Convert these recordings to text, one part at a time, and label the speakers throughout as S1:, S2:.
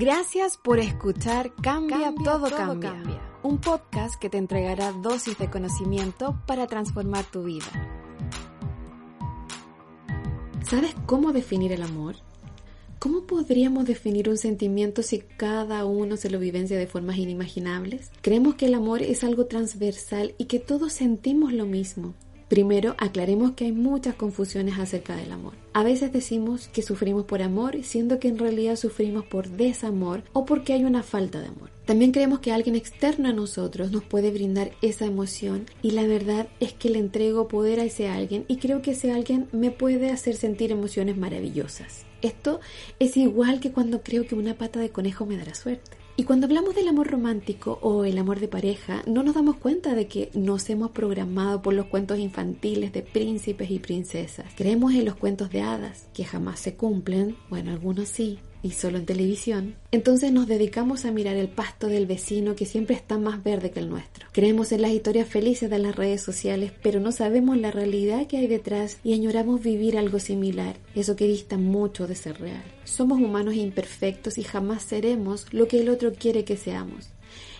S1: Gracias por escuchar Cambia, todo, cambia, un podcast que te entregará dosis de conocimiento para transformar tu vida. ¿Sabes cómo definir el amor? ¿Cómo podríamos definir un sentimiento si cada uno se lo vivencia de formas inimaginables? Creemos que el amor es algo transversal y que todos sentimos lo mismo. Primero, aclaremos que hay muchas confusiones acerca del amor. A veces decimos que sufrimos por amor, siendo que en realidad sufrimos por desamor o porque hay una falta de amor. También creemos que alguien externo a nosotros nos puede brindar esa emoción y la verdad es que le entrego poder a ese alguien y creo que ese alguien me puede hacer sentir emociones maravillosas. Esto es igual que cuando creo que una pata de conejo me dará suerte. Y cuando hablamos del amor romántico o el amor de pareja, no nos damos cuenta de que nos hemos programado por los cuentos infantiles de príncipes y princesas. Creemos en los cuentos de hadas, que jamás se cumplen, bueno, algunos sí, y solo en televisión, entonces nos dedicamos a mirar el pasto del vecino que siempre está más verde que el nuestro. Creemos en las historias felices de las redes sociales, pero no sabemos la realidad que hay detrás y añoramos vivir algo similar, eso que dista mucho de ser real. Somos humanos imperfectos y jamás seremos lo que el otro quiere que seamos.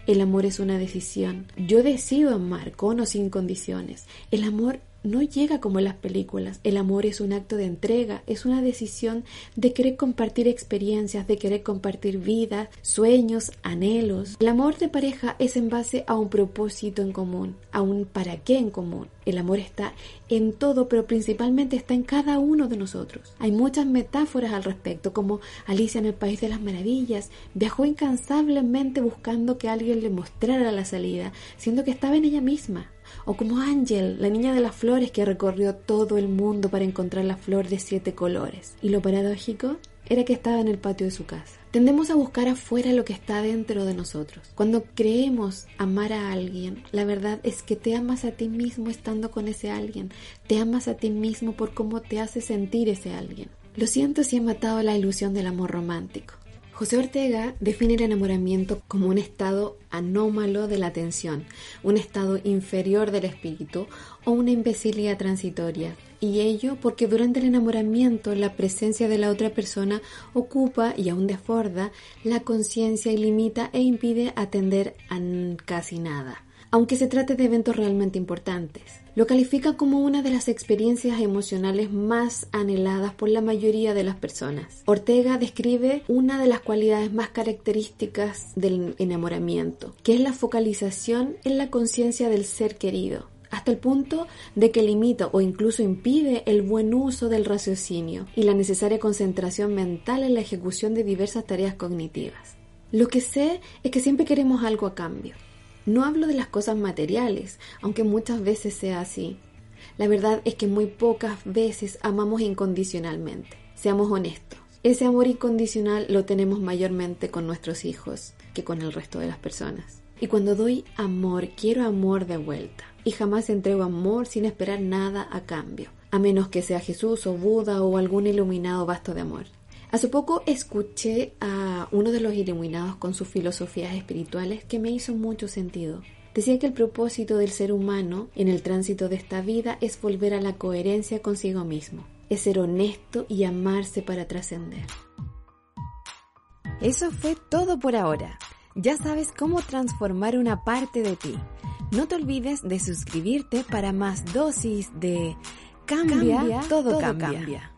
S1: El amor es una decisión. Yo decido amar con o sin condiciones. El amor no llega como en las películas. El amor es un acto de entrega, es una decisión de querer compartir experiencias, de querer compartir vida, sueños, anhelos. El amor de pareja es en base a un propósito en común, a un para qué en común. El amor está en todo, pero principalmente está en cada uno de nosotros. Hay muchas metáforas al respecto, como Alicia en el País de las Maravillas viajó incansablemente buscando que alguien le mostrara la salida, siendo que estaba en ella misma o como Ángel, la niña de las flores que recorrió todo el mundo para encontrar la flor de siete colores. Y lo paradójico era que estaba en el patio de su casa. Tendemos a buscar afuera lo que está dentro de nosotros. Cuando creemos amar a alguien, la verdad es que te amas a ti mismo estando con ese alguien. Te amas a ti mismo por cómo te hace sentir ese alguien. Lo siento si he matado la ilusión del amor romántico. José Ortega define el enamoramiento como un estado anómalo de la atención, un estado inferior del espíritu o una imbecilidad transitoria. Y ello porque durante el enamoramiento la presencia de la otra persona ocupa y aún desborda la conciencia y limita e impide atender a casi nada aunque se trate de eventos realmente importantes. Lo califica como una de las experiencias emocionales más anheladas por la mayoría de las personas. Ortega describe una de las cualidades más características del enamoramiento, que es la focalización en la conciencia del ser querido hasta el punto de que limita o incluso impide el buen uso del raciocinio y la necesaria concentración mental en la ejecución de diversas tareas cognitivas. Lo que sé es que siempre queremos algo a cambio. No hablo de las cosas materiales, aunque muchas veces sea así. La verdad es que muy pocas veces amamos incondicionalmente. Seamos honestos. Ese amor incondicional lo tenemos mayormente con nuestros hijos que con el resto de las personas. Y cuando doy amor, quiero amor de vuelta. Y jamás entrego amor sin esperar nada a cambio, a menos que sea Jesús o Buda o algún iluminado vasto de amor. Hace poco escuché a uno de los iluminados con sus filosofías espirituales que me hizo mucho sentido. Decía que el propósito del ser humano en el tránsito de esta vida es volver a la coherencia consigo mismo, es ser honesto y amarse para trascender.
S2: Eso fue todo por ahora. Ya sabes cómo transformar una parte de ti. No te olvides de suscribirte para más dosis de Cambia, todo, cambia.